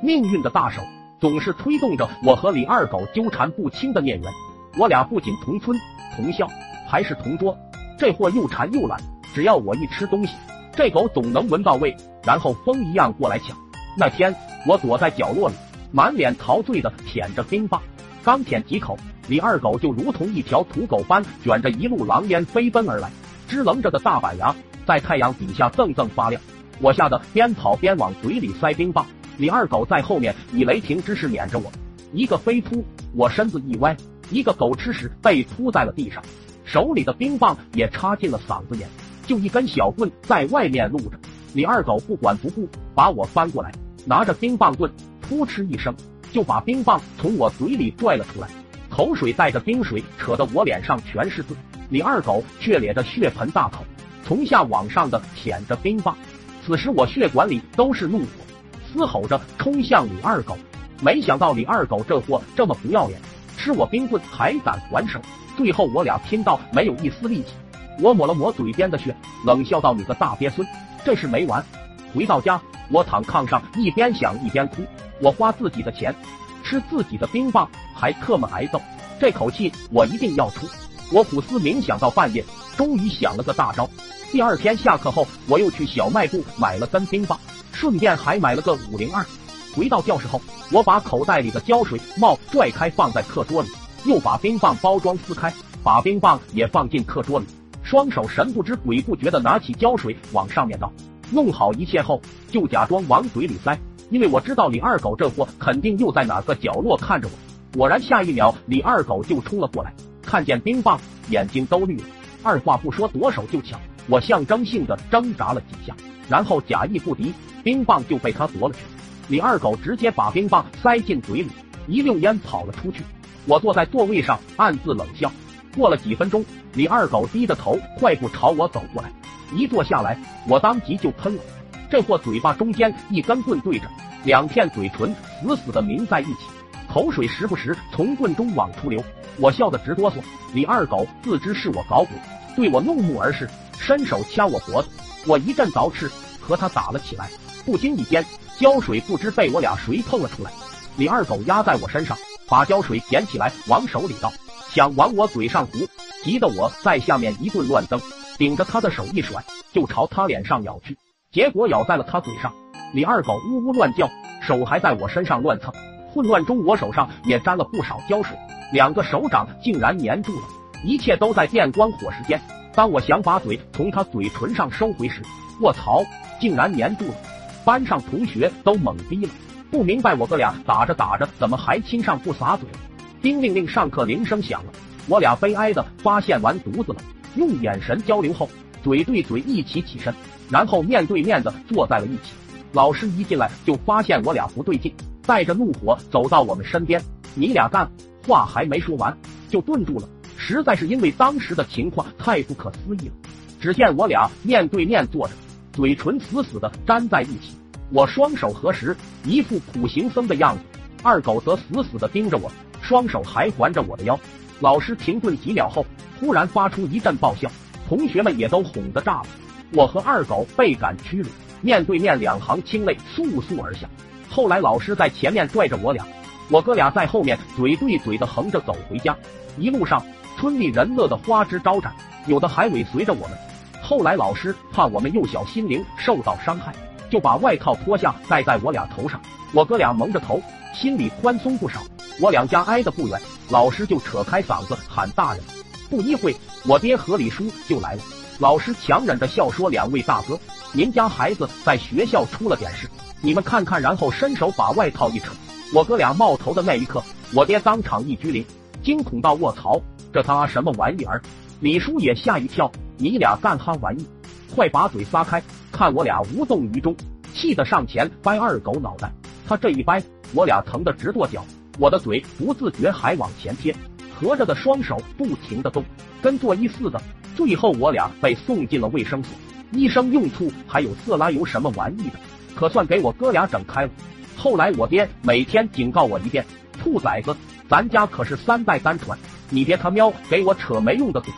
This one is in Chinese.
命运的大手总是推动着我和李二狗纠缠不清的孽缘。我俩不仅同村同校，还是同桌。这货又馋又懒，只要我一吃东西，这狗总能闻到味，然后疯一样过来抢。那天我躲在角落里，满脸陶醉的舔着冰棒，刚舔几口，李二狗就如同一条土狗般卷着一路狼烟飞奔而来，支棱着的大板牙在太阳底下锃锃发亮。我吓得边跑边往嘴里塞冰棒，李二狗在后面以雷霆之势撵着我，一个飞扑，我身子一歪，一个狗吃屎被扑在了地上，手里的冰棒也插进了嗓子眼，就一根小棍在外面露着。李二狗不管不顾，把我翻过来，拿着冰棒棍，扑哧一声就把冰棒从我嘴里拽了出来，口水带着冰水，扯得我脸上全是字。李二狗却咧着血盆大口，从下往上的舔着冰棒。此时我血管里都是怒火，嘶吼着冲向李二狗。没想到李二狗这货这么不要脸，吃我冰棍还敢还手。最后我俩拼到没有一丝力气，我抹了抹嘴边的血，冷笑道：“你个大鳖孙，这事没完！”回到家，我躺炕上一边想一边哭。我花自己的钱，吃自己的冰棒，还特么挨揍，这口气我一定要出。我苦思冥想到半夜，终于想了个大招。第二天下课后，我又去小卖部买了根冰棒，顺便还买了个五零二。回到教室后，我把口袋里的胶水帽拽开放在课桌里，又把冰棒包装撕开，把冰棒也放进课桌里，双手神不知鬼不觉的拿起胶水往上面倒。弄好一切后，就假装往嘴里塞，因为我知道李二狗这货肯定又在哪个角落看着我。果然，下一秒李二狗就冲了过来，看见冰棒，眼睛都绿了，二话不说夺手就抢。我象征性的挣扎了几下，然后假意不敌，冰棒就被他夺了去。李二狗直接把冰棒塞进嘴里，一溜烟跑了出去。我坐在座位上暗自冷笑。过了几分钟，李二狗低着头快步朝我走过来，一坐下来，我当即就喷了。这货嘴巴中间一根棍对着，两片嘴唇死死的抿在一起，口水时不时从棍中往出流。我笑得直哆嗦。李二狗自知是我搞鬼，对我怒目而视。伸手掐我脖子，我一阵凿翅，和他打了起来。不经意间，胶水不知被我俩谁碰了出来。李二狗压在我身上，把胶水捡起来往手里倒，想往我嘴上糊，急得我在下面一顿乱蹬，顶着他的手一甩，就朝他脸上咬去，结果咬在了他嘴上。李二狗呜呜乱叫，手还在我身上乱蹭。混乱中，我手上也沾了不少胶水，两个手掌竟然粘住了。一切都在电光火石间。当我想把嘴从他嘴唇上收回时，卧槽，竟然粘住了！班上同学都懵逼了，不明白我哥俩打着打着怎么还亲上不撒嘴了。叮铃铃，上课铃声响了，我俩悲哀的发现完犊子了。用眼神交流后，嘴对嘴一起起身，然后面对面的坐在了一起。老师一进来就发现我俩不对劲，带着怒火走到我们身边：“你俩干？”话还没说完就顿住了。实在是因为当时的情况太不可思议了。只见我俩面对面坐着，嘴唇死死的粘在一起。我双手合十，一副苦行僧的样子；二狗则死死的盯着我，双手还环着我的腰。老师停顿几秒后，忽然发出一阵爆笑，同学们也都哄得炸了。我和二狗倍感屈辱，面对面两行清泪簌簌而下。后来老师在前面拽着我俩，我哥俩在后面嘴对嘴的横着走回家。一路上。村里人乐得花枝招展，有的还尾随着我们。后来老师怕我们幼小心灵受到伤害，就把外套脱下盖在我俩头上。我哥俩蒙着头，心里宽松不少。我两家挨得不远，老师就扯开嗓子喊大人。不一会，我爹和李叔就来了。老师强忍着笑说：“两位大哥，您家孩子在学校出了点事，你们看看。”然后伸手把外套一扯，我哥俩冒头的那一刻，我爹当场一拘灵，惊恐到卧槽。这他什么玩意儿？李叔也吓一跳，你俩干哈玩意？快把嘴撒开！看我俩无动于衷，气得上前掰二狗脑袋。他这一掰，我俩疼得直跺脚，我的嘴不自觉还往前贴，合着的双手不停的动，跟做揖似的。最后我俩被送进了卫生所，医生用醋还有色拉油什么玩意的，可算给我哥俩整开了。后来我爹每天警告我一遍：兔崽子，咱家可是三代单传。你别他喵给我扯没用的嘴！